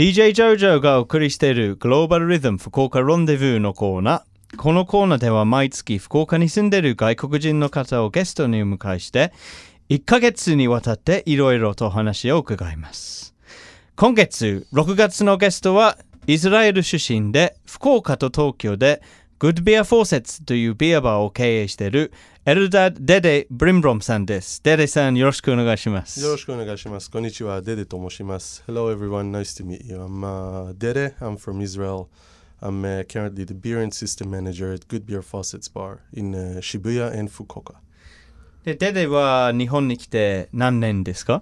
DJ ジョジョがお送りしているグローバルリズム福岡ロンデブーのコーナー。このコーナーでは毎月福岡に住んでいる外国人の方をゲストにお迎えして、1ヶ月にわたっていろいろとお話を伺います。今月6月のゲストはイスラエル出身で福岡と東京で Good Beer Faucets というビアバーを経営しているエルダ・デデ・ブリンブロムさんです。デデさんよろしくお願いします。よろしくお願いします。こんにちは、デデと申します。Hello everyone, nice to meet you. I'm uh, Dede, I'm from Israel. I'm uh, currently the beer and system manager at Good Beer Faucets Bar in uh, Shibuya and Fukuoka. でデデは日本に来て何年ですか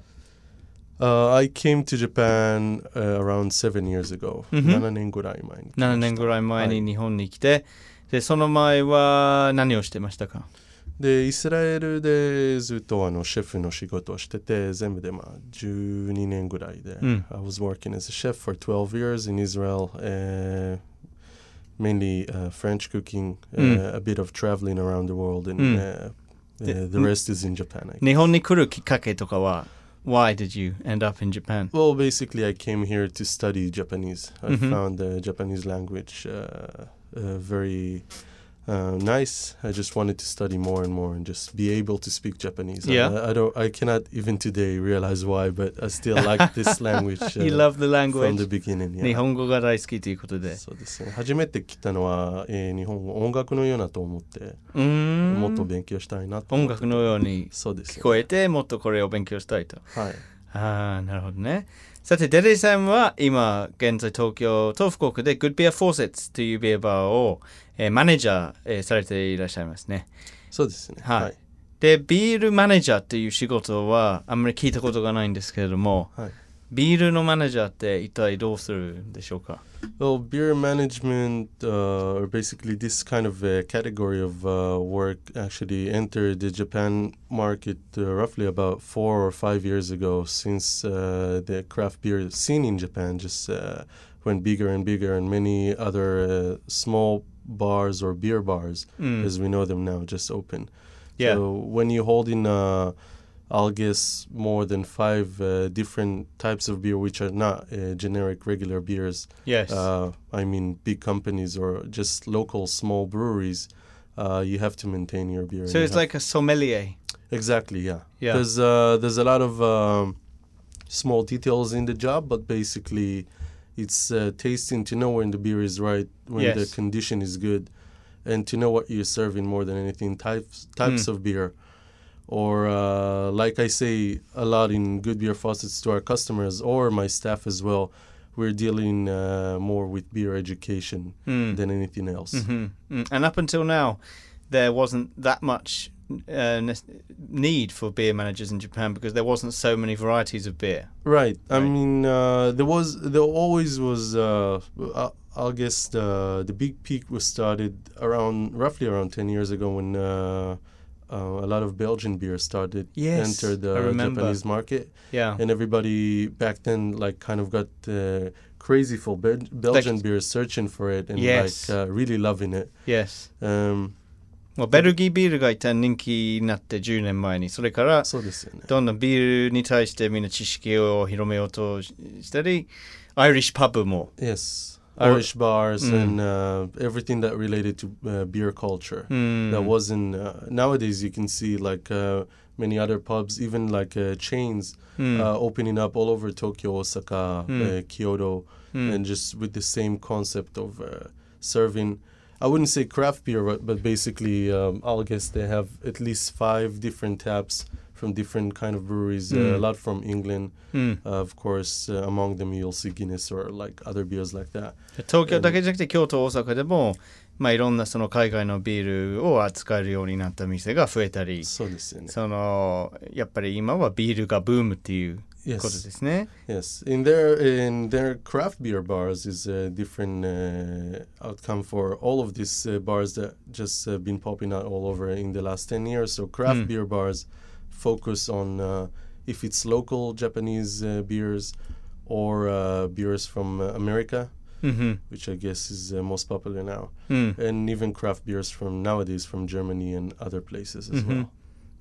Uh, I came to Japan uh, around seven years ago. Mhm. 7年ぐらい前に来ました。 7年ぐらい前はいに日本に来て、でその前は何をしてましたか で、イスラエルでずっとあのシェフの仕事をしてて、全部でまあ12年ぐらいで。うん I was working as a chef for 12 years in Israel, uh, mainly uh, French cooking, uh, Mm. a bit of traveling around the world, and Mm. uh, uh, The- the rest is in Japan. I 日本に来るきっかけとかは Why did you end up in Japan? Well, basically, I came here to study Japanese. I Mhm. found the Japanese language uh, uh, very uh, nice. I just wanted to study more and more and just be able to speak Japanese. I- Yeah. I, don't. I cannot even today realize why, but I still like this language. uh, You love the from the language? beginning. 日 Yeah. 本語が大好きということで。そうですね。初めて来たのは、えー日本語音楽のようなと思って、うーんもっと勉強したいなと音楽のように。聞こえてもっとこれを勉強したいと。はい。ああ、なるほどね。さて、デレイさんは今、現在東京と福岡で Good Beer Faucets というビアバーを、えーマネージャー、えーされていらっしゃいますね。そうですね。はいで、ビールマネージャーっていう仕事はあんまり聞いたことがないんですけれども、はいビールのマネージャーって一体どうするんでしょうか Well, beer management, uh, or basically this kind of uh, category of uh, work, actually entered the Japan market uh, roughly about four or five years ago. Since uh, the craft beer scene in Japan just uh, went bigger and bigger, and many other uh, small bars or beer bars, うん。 as we know them now, just open. Yeah. So when you hold in, uh, I'll guess more than five uh, different types of beer, which are not uh, generic regular beers. yes. Uh, I mean, big companies or just local small breweries. Uh, you have to maintain your beer. so it's like a sommelier. exactly, yeah. Yeah. There's uh, there's a lot of um, small details in the job, but basically, it's uh, tasting to know when the beer is right, when the condition is good, and to know what you're serving more than anything. Types types Mm. of beer, or uh, like I say a lot in Good Beer Faucets to our customers or my staff as well. We're dealing uh, more with beer education うん。than anything else. Mhm, mm. And up until now, there wasn't that much uh, ne- need for beer managers in Japan because there wasn't so many varieties of beer. Right. I mean, uh, there was, there always was. Uh, I- I'll guess the the big peak was started around roughly around ten years ago when uh, uh, a lot of Belgian beer started Yes, entered I the remember. Japanese market, Yeah. and everybody back then like kind of got uh, crazy for Bel- Belgian beers, searching for it and Yes. like uh, really loving it. Yes. Um, もうベルギービールが一旦人気になって10年前にそれからそうですよね。どんどんビールに対してみんな知識を広めようとしたりアイリッシュパブも Yes. Irish bars mm. and uh, everything that related to uh, beer culture. Mm. That wasn't uh, nowadays. You can see like uh, many other pubs, even like uh, chains, mm. Uh, opening up all over Tokyo, Osaka, mm. Kyoto, mm. and just with the same concept of serving. I wouldn't say craft beer, but, but basically, um, I'll guess they have at least five different taps from different kind of breweries uh, Mm. a lot from england うん、 uh, of course uh, among them you'll see guinness or like other beers like that 東京だけじゃなくて京都大阪でも、まあ、いろんなその海外のビールを扱えるようになった店が増えたりそうですよねそのやっぱり今はビールがブームっていう Yes. ことですね。 Yes, in their in their craft beer bars is a different uh, outcome for all of these uh, bars that just uh, been popping out all over in the last ten years. So craft Mm. beer bars focus on uh, if it's local Japanese uh, beers or uh, beers from uh, America, うん、 which I guess is uh, most popular now, うん、 and even craft beers from nowadays from Germany and other places as Mhm. well.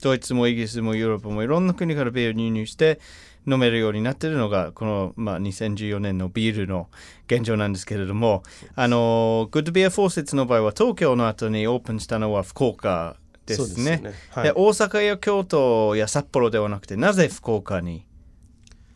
ドイツもイギリスもヨーロッパもいろんな国からビール輸入して飲めるようになってるのがこの、まあ、2014年のビールの現状なんですけれどもあのグッドビアフォーセッツの場合は東京の後にオープンしたのは福岡 ですね。そうですねはいで大阪や京都や札幌ではなくてなぜ福岡に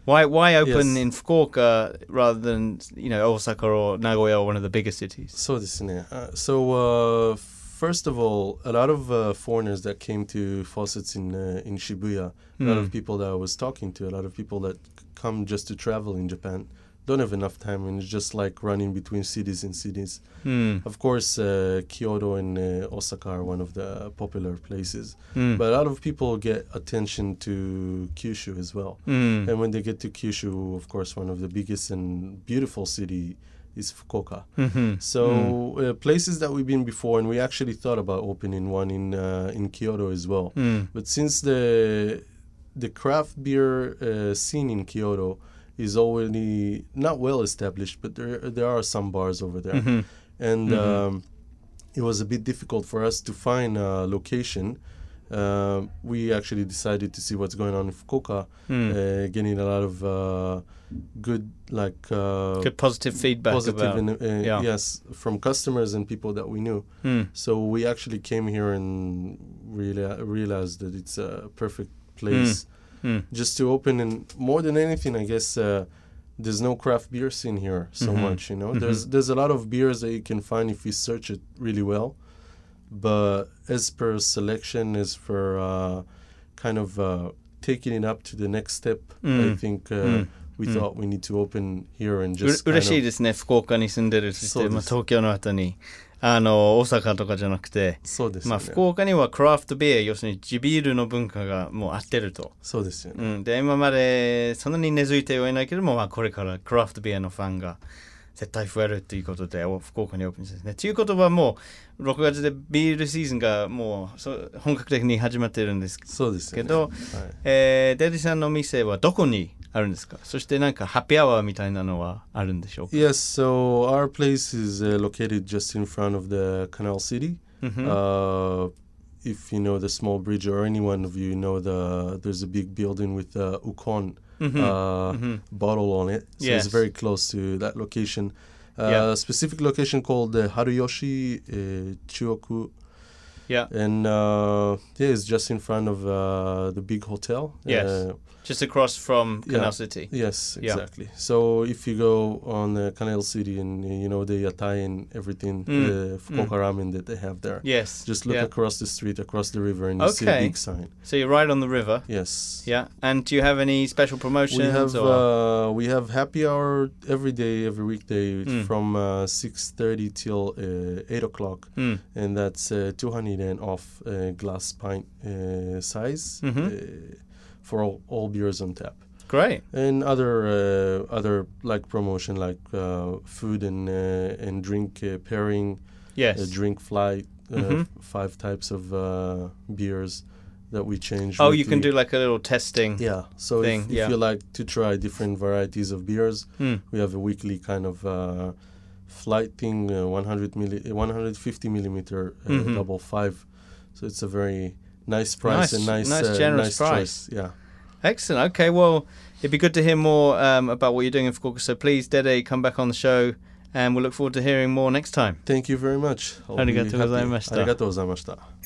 Why, why open Yes. in Fukuoka rather than you know Osaka or Nagoya or one of the bigger cities? そうですね。Uh, so uh, first of all, a lot of uh, foreigners that came to faucets in uh, in Shibuya, a lot Mm. of people that I was talking to, a lot of people that come just to travel in Japan, don't have enough time and it's just like running between cities and cities. Mm. Of course, uh, Kyoto and uh, Osaka are one of the popular places, mm. but a lot of people get attention to Kyushu as well. Mm. And when they get to Kyushu, of course, one of the biggest and beautiful city is Fukuoka. Mm-hmm. So hmm. uh, places that we've been before, and we actually thought about opening one in uh, in Kyoto as well. Hmm. But since the the craft beer uh, scene in Kyoto is already not well established, but there there are some bars over there, mm-hmm. and mm-hmm. Um, it was a bit difficult for us to find a location. Uh, we actually decided to see what's going on in Fukuoka, mm. uh, getting a lot of uh, good, like uh, good positive feedback. Positive about, uh, yeah. yes, from customers and people that we knew. Mm. So we actually came here and really realized that it's a perfect place. Mm ん。 just to open and more than anything i guess uh, there's no craft beer scene here so Mhm. much you know Mhm. there's there's a lot of beers that you can find if you search it really well but as per selection as for uh, kind of uh, taking it up to the next step i Mm. think uh, うん。 we Mm. thought we need to open here and う just 嬉 kind しい of ですね。福岡に住んでる。そして、まあ、そうです東京の後に、 あの、大阪とかじゃなくて、そうですよね。まあ、福岡にはクラフトビール、要するに地ビールの文化がもう合ってると。そうですよね。うん、で今までそんなに根付いてはいないけども、まあ、これからクラフトビアのファンが絶対増えるということでお福岡にオープンですね。ということはもう6月でビールシーズンがもうそう本格的に始まっているんですそうですよね。けど、はい、えーデディさんの店はどこにあるんですかそしてなんかハッピーアワーみたいなのはあるんでしょうか Yes, so our place is uh, located just in front of the Canal City. うんふん Uh, if you know the small bridge, or any one of you know the there's a big building with the Ukon うんふん uh, うんふん bottle on it. So Yes. it's very close to that location. Uh, Yeah. Specific location called the Haruyoshi uh, Chuoku. yeah. And uh, yeah, it's just in front of uh, the big hotel. Yes. Uh, Just across from Yeah. Canal City Yes, Yeah. exactly. So if you go on uh, Canal City and uh, you know the yatai and everything, Mm, the Fukuoka ramen that they have there, Yes just look yeah. across the street, across the river, and you see a big sign. So you're right on the river Yes. Yeah And do you have any special promotions We have or uh, we have happy hour every day, every weekday Mm. from uh, six thirty till uh, eight o'clock, うん、and that's uh, two hundred yen off uh, glass pint uh, size Mhm. uh, for all, all beers on tap. Great and other uh, other like promotion like uh, food and uh, and drink uh, pairing Yes a drink flight f- five types of uh, beers that we change Oh, you can do like a little testing. yeah so thing, if, if yeah. you like to try different varieties of beers Hmm. we have a weekly kind of uh, flighting uh, 100 milli- uh, 150 millimeter uh, mm-hmm. double five. So it's a very nice price nice, and nice, nice, uh, generous nice price. Choice. Yeah. Excellent. Okay. Well, it'd be good to hear more um, about what you're doing in Fukuoka. So please, Dede, come back on the show, and we'll look forward to hearing more next time. Thank you very much. Arigatou gozaimashita. Arigatou gozaimashita.